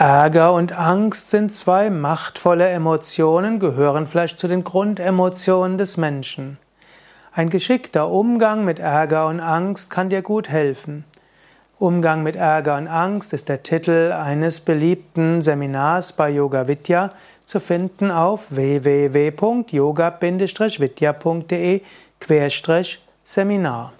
Ärger und Angst sind zwei machtvolle Emotionen, gehören vielleicht zu den Grundemotionen des Menschen. Ein geschickter Umgang mit Ärger und Angst kann dir gut helfen. Umgang mit Ärger und Angst ist der Titel eines beliebten Seminars bei Yoga Vidya, zu finden auf www.yoga-vidya.de-seminar.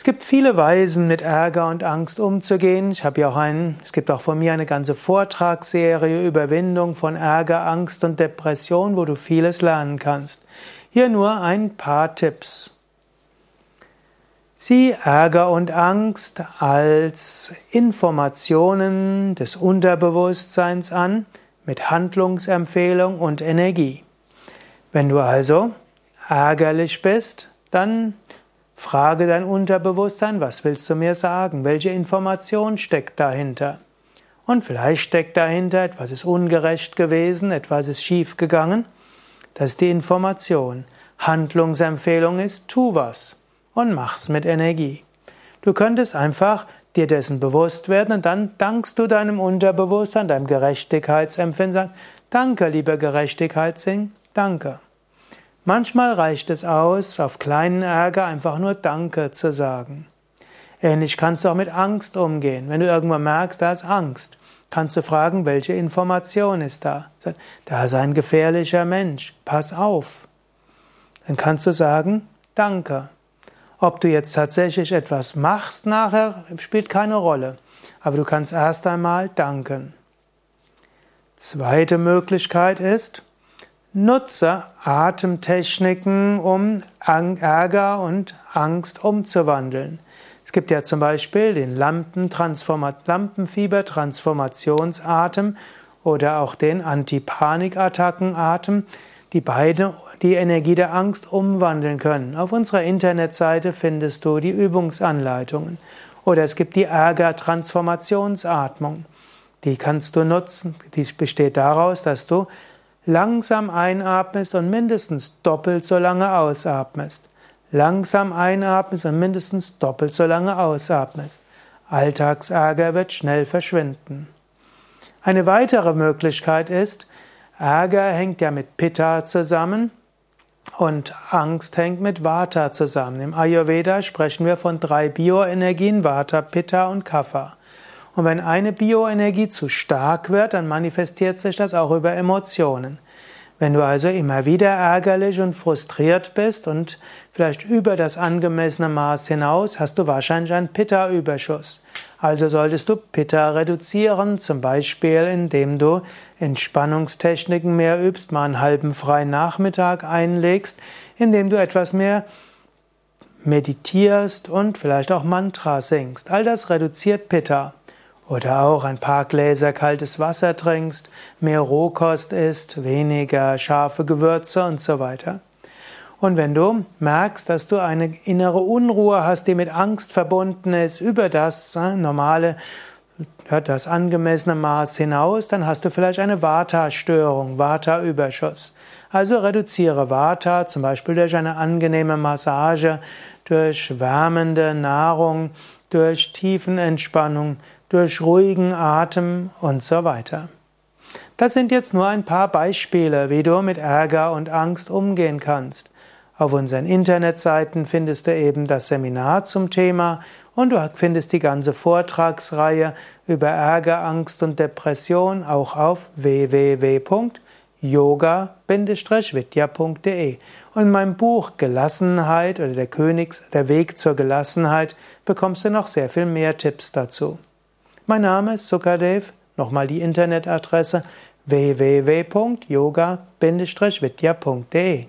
Es gibt viele Weisen, mit Ärger und Angst umzugehen. Ich habe ja auch einen, es gibt auch von mir eine ganze Vortragsserie Überwindung von Ärger, Angst und Depression, wo du vieles lernen kannst. Hier nur ein paar Tipps. Sieh Ärger und Angst als Informationen des Unterbewusstseins an mit Handlungsempfehlung und Energie. Wenn du also ärgerlich bist, dann Frage dein Unterbewusstsein, was willst du mir sagen? Welche Information steckt dahinter? Und vielleicht steckt dahinter, etwas ist ungerecht gewesen, etwas ist schief gegangen. Das ist die Information. Handlungsempfehlung ist, tu was und mach's mit Energie. Du könntest einfach dir dessen bewusst werden und dann dankst du deinem Unterbewusstsein, deinem Gerechtigkeitsempfinden, sagen, danke, lieber Gerechtigkeitssinn, danke. Manchmal reicht es aus, auf kleinen Ärger einfach nur Danke zu sagen. Ähnlich kannst du auch mit Angst umgehen. Wenn du irgendwann merkst, da ist Angst, kannst du fragen, welche Information ist da? Da ist ein gefährlicher Mensch, pass auf. Dann kannst du sagen, Danke. Ob du jetzt tatsächlich etwas machst nachher, spielt keine Rolle. Aber du kannst erst einmal danken. Zweite Möglichkeit ist, Nutze Atemtechniken, um Ärger und Angst umzuwandeln. Es gibt ja zum Beispiel den Lampenfieber-Transformationsatem oder auch den Antipanikattackenatem, die beide die Energie der Angst umwandeln können. Auf unserer Internetseite findest du die Übungsanleitungen. Oder es gibt die Ärger-Transformationsatmung. Die kannst du nutzen. Die besteht daraus, dass du langsam einatmest und mindestens doppelt so lange ausatmest. Langsam einatmest und mindestens doppelt so lange ausatmest. Alltagsärger wird schnell verschwinden. Eine weitere Möglichkeit ist, Ärger hängt ja mit Pitta zusammen und Angst hängt mit Vata zusammen. Im Ayurveda sprechen wir von drei Bioenergien, Vata, Pitta und Kapha. Und wenn eine Bioenergie zu stark wird, dann manifestiert sich das auch über Emotionen. Wenn du also immer wieder ärgerlich und frustriert bist und vielleicht über das angemessene Maß hinaus, hast du wahrscheinlich einen Pitta-Überschuss. Also solltest du Pitta reduzieren, zum Beispiel indem du Entspannungstechniken mehr übst, mal einen halben freien Nachmittag einlegst, indem du etwas mehr meditierst und vielleicht auch Mantra singst. All das reduziert Pitta. Oder auch ein paar Gläser kaltes Wasser trinkst, mehr Rohkost isst, weniger scharfe Gewürze und so weiter. Und wenn du merkst, dass du eine innere Unruhe hast, die mit Angst verbunden ist, über das äh, normale, das angemessene Maß hinaus, dann hast du vielleicht eine Vata-Störung, Vata-Überschuss. Also reduziere Vata, zum Beispiel durch eine angenehme Massage, durch wärmende Nahrung, durch Tiefenentspannung, durch ruhigen Atem und so weiter. Das sind jetzt nur ein paar Beispiele, wie du mit Ärger und Angst umgehen kannst. Auf unseren Internetseiten findest du eben das Seminar zum Thema und du findest die ganze Vortragsreihe über Ärger, Angst und Depression auch auf www.yoga-vidya.de. Und in meinem Buch Gelassenheit oder der Königs, der Weg zur Gelassenheit bekommst du noch sehr viel mehr Tipps dazu. Mein Name ist Sukadev. Nochmal die Internetadresse www.yoga-vidya.de